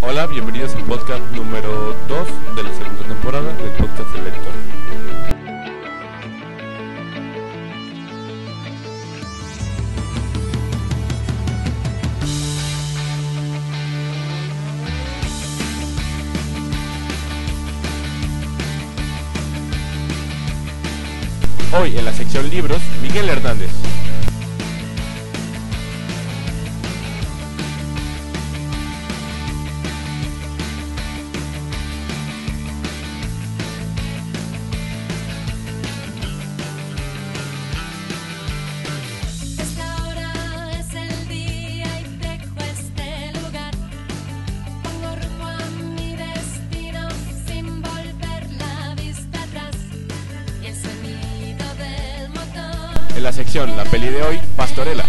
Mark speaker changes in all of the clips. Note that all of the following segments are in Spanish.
Speaker 1: Hola, bienvenidos al podcast número 2 de la segunda temporada del podcast del lector. Hoy en la sección libros, Miguel Hernández. En la sección La peli de hoy, Pastorela.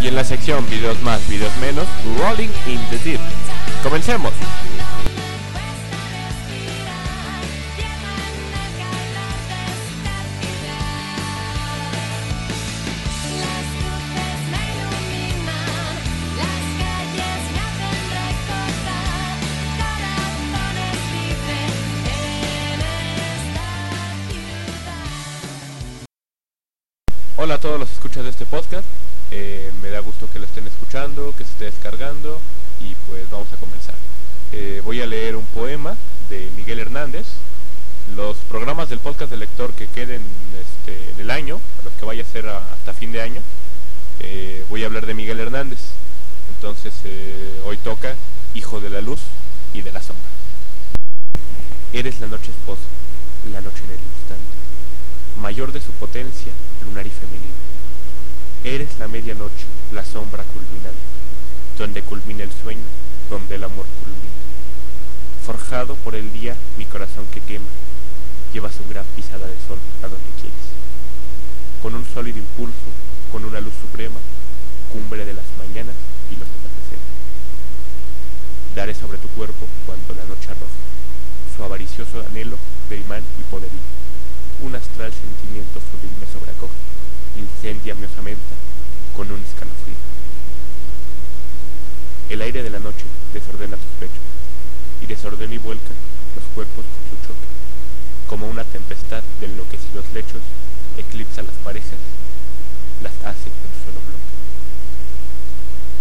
Speaker 2: Y en
Speaker 1: la sección Videos más, Videos menos, Rolling in the Deep. Comencemos. Hola a todos los escuchas de este podcast. Eh, me da gusto que lo estén escuchando, que se esté descargando y pues vamos a comenzar. Eh, voy a leer un poema de Miguel Hernández. Los programas del podcast del lector que queden este, en el año, a los que vaya a ser hasta fin de año, eh, voy a hablar de Miguel Hernández. Entonces hoy toca Hijo de la Luz y de la Sombra. Eres la noche esposa, la noche en el instante, mayor de su potencia, lunar y femenina. Eres la medianoche, la sombra culminante, donde culmina el sueño, donde el amor culmina. Forjado por el día, mi corazón que quema, llevas un gran pisada de sol a donde quieres. Con un sólido impulso, con una luz suprema, cumbre de las mañanas y los atardeceres. Daré sobre tu cuerpo cuando la noche arroja, su avaricioso anhelo de imán y poderío. Un astral sentimiento febril me sobrecoge, incendia mi osamenta con un escalofrío. El aire de la noche desordena tus pechos, y desordena y vuelca los cuerpos con su choque. Como una tempestad de enloquecidos lechos, eclipsa las parejas, las hace un solo bloque.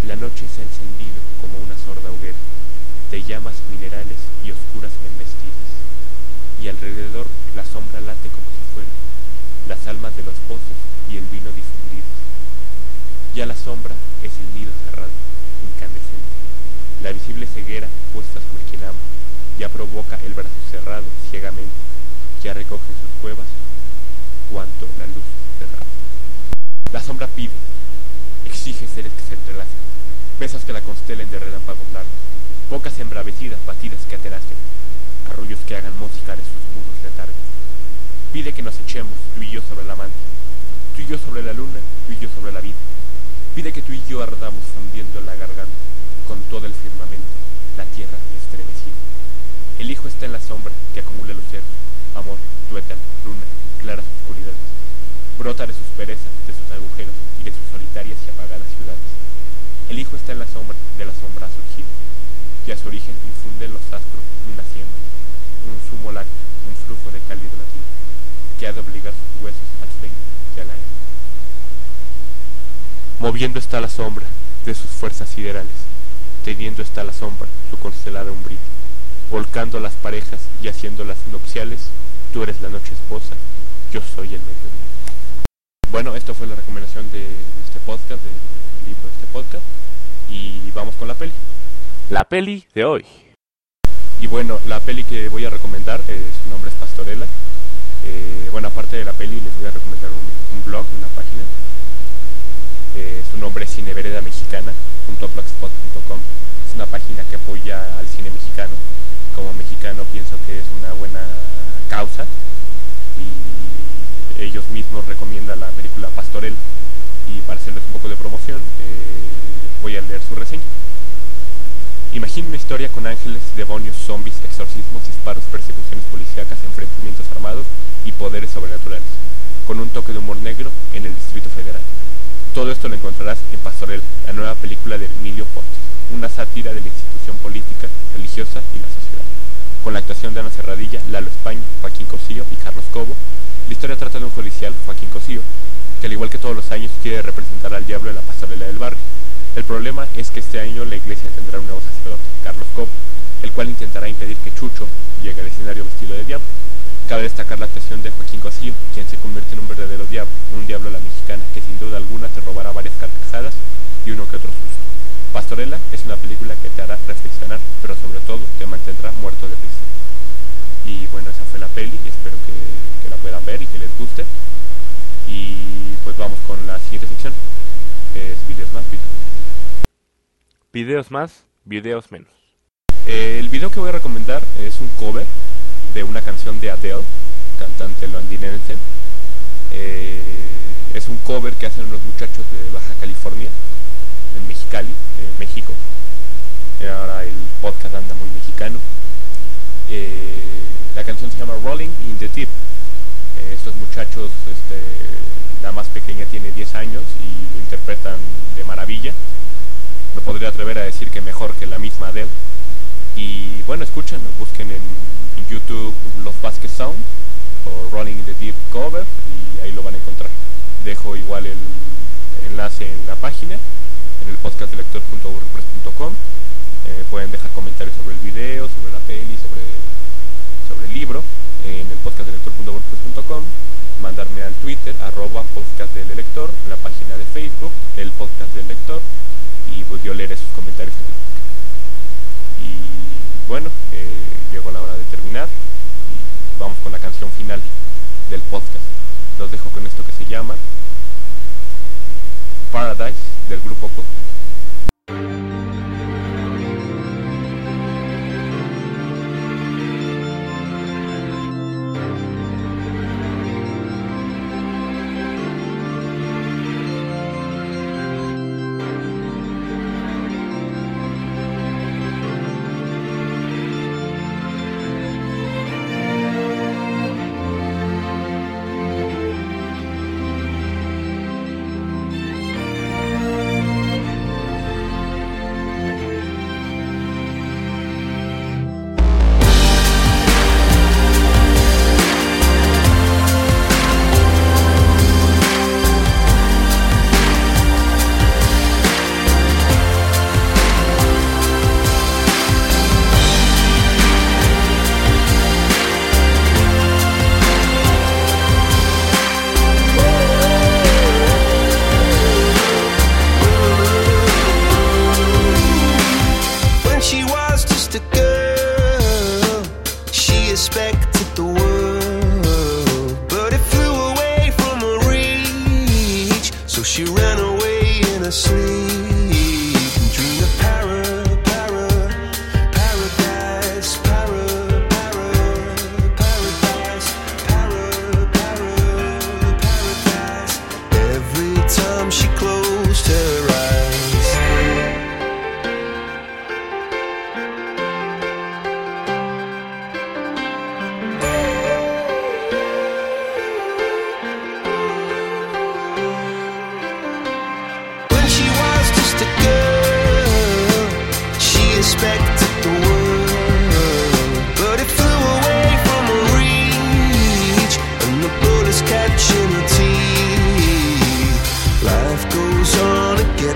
Speaker 1: La noche se ha encendido como una sorda hoguera, de llamas minerales y oscuras embestidas, y alrededor la sombra late como las almas de los pozos y el vino difundidos. Ya la sombra es el nido cerrado, incandescente. La visible ceguera puesta sobre quien ama ya provoca el brazo cerrado ciegamente, ya recoge en sus cuevas cuanto la luz derrama. La sombra pide, exige seres que se entrelacen, besos que la constelen de relámpagos largos, bocas embravecidas, batidas que atenacen, arroyos que hagan música de sus muros letárgicos. Pide que nos echemos, tú y yo sobre la manta, tú y yo sobre la luna, tú y yo sobre la vida. Pide que tú y yo ardamos fundiendo la garganta con todo el firmamento, la tierra estremecida. El hijo está en la sombra que acumula luceros, amor, tuétano, luna, claras oscuridades. Brota de sus perezas, de sus agujeros y de sus solitarias y apagadas ciudades. El hijo está en la sombra de la sombra surgida, y a su origen infunden los astros una siembra, un sumo lácteo, un flujo de cálido latido, que ha de obligar sus huesos al sueño y a la hembra. Moviendo está la sombra de sus fuerzas siderales, teniendo está la sombra su constelada umbría, volcando las parejas y haciéndolas nupciales, tú eres la noche esposa, yo soy el mediodía. Bueno, esto fue la recomendación de este podcast, del libro de este podcast, y vamos con la peli. La peli de hoy. Y bueno, la peli que voy a recomendar, eh, su nombre es Pastorela. Eh, bueno, aparte de la peli, les voy a recomendar un, un blog, una página. Su nombre es Cinevereda Mexicana, blogspot.com. Es una página que apoya al cine mexicano. Como mexicano pienso que es una buena causa. Y ellos mismos recomiendan la película Pastorel. y para hacerles un poco de promoción, eh, voy a leer su reseña. Imagina una historia con ángeles, demonios, zombies, exorcismos, disparos, persecuciones policíacas, enfrentamientos armados y poderes sobrenaturales, con un toque de humor negro en el Distrito Federal. Todo esto lo encontrarás en Pastorel, la nueva película de Emilio Pontes, una sátira de la institución política, religiosa y la sociedad. Con la actuación de Ana Serradilla, Lalo España, Joaquín Cosío y Carlos Cobo, la historia trata de un judicial, Joaquín Cosío, que al igual que todos los años quiere representar al diablo en la pastorela del barrio. El problema es que este año la iglesia tendrá un nuevo sacerdote, Carlos Cobo, el cual intentará impedir que Chucho llegue al escenario vestido de diablo. Cabe destacar la actuación de Joaquín Cosío, quien se convierte en un verdadero diablo, un diablo a la mexicana, que sin duda alguna te robará varias carcajadas y uno que otro susto. Pastorela es una película que te hará reflexionar, pero sobre todo te mantendrá muerto de risa. Y bueno, esa fue la peli, y espero que, que la puedan ver y que les guste. Y pues vamos con la siguiente sección, que es videos más, videos
Speaker 3: Videos más, videos menos.
Speaker 1: Eh, el video que voy a recomendar es un cover de una canción de Adele, cantante londinense. Eh, es un cover que hacen los muchachos de Baja California, en Mexicali, eh, México. Eh, Ahora el podcast anda muy mexicano. Eh, la canción se llama Rolling in the Deep. Estos muchachos, este, la más pequeña tiene 10 años y lo interpretan de maravilla. Me podría atrever a decir que mejor que la misma Adele. Y bueno, escuchen, busquen en, YouTube Los Vasquez Sound o Rolling in the Deep Cover y ahí lo van a encontrar. Dejo igual el enlace en la página, en el podcastdelector.wordpress.com. Eh, pueden dejar comentarios sobre el video, sobre la peli, sobre, sobre el libro en el podcastdelector.wordpress.com. Mandarme al Twitter, arroba podcast del lector, en la página de Facebook, el podcast del lector, y pues yo leeré sus comentarios del podcast. Los dejo con esto que se llama Paradise del grupo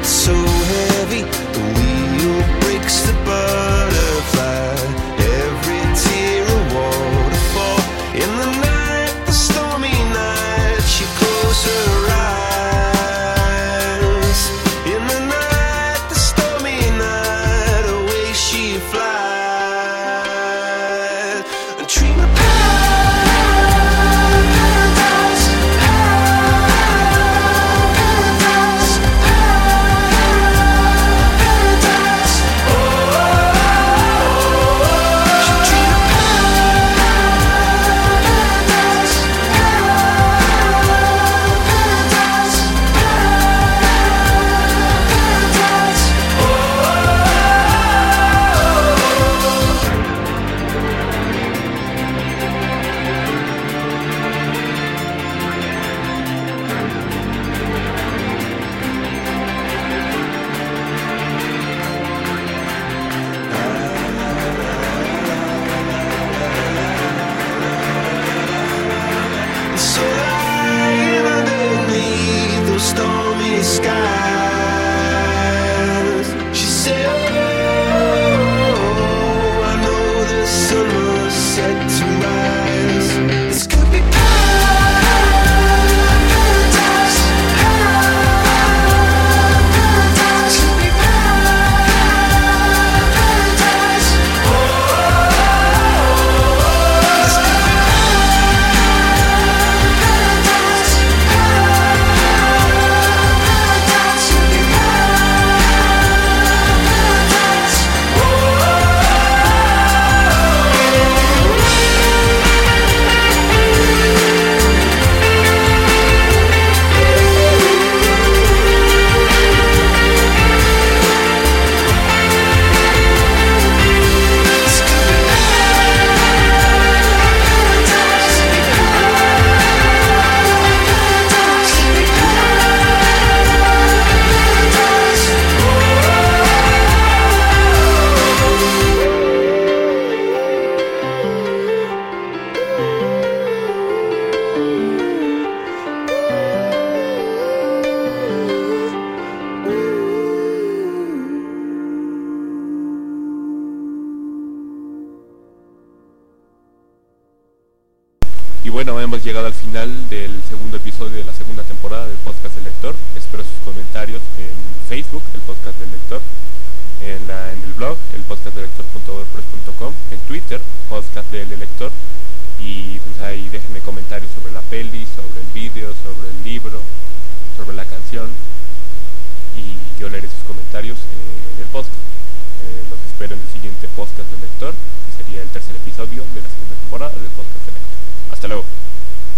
Speaker 4: so
Speaker 1: llegado al final del segundo episodio de la segunda temporada del podcast del lector. Espero sus comentarios en Facebook, el podcast del lector, en, la- en el blog, el podcastdelector.wordpress.com, en Twitter, podcast del lector. Y pues ahí déjenme comentarios sobre la peli, sobre el vídeo, sobre el libro, sobre la canción. Y yo leeré sus comentarios eh, en el podcast. Eh, los espero en el siguiente podcast del lector, que sería el tercer episodio de la segunda temporada del podcast del lector. Hasta luego.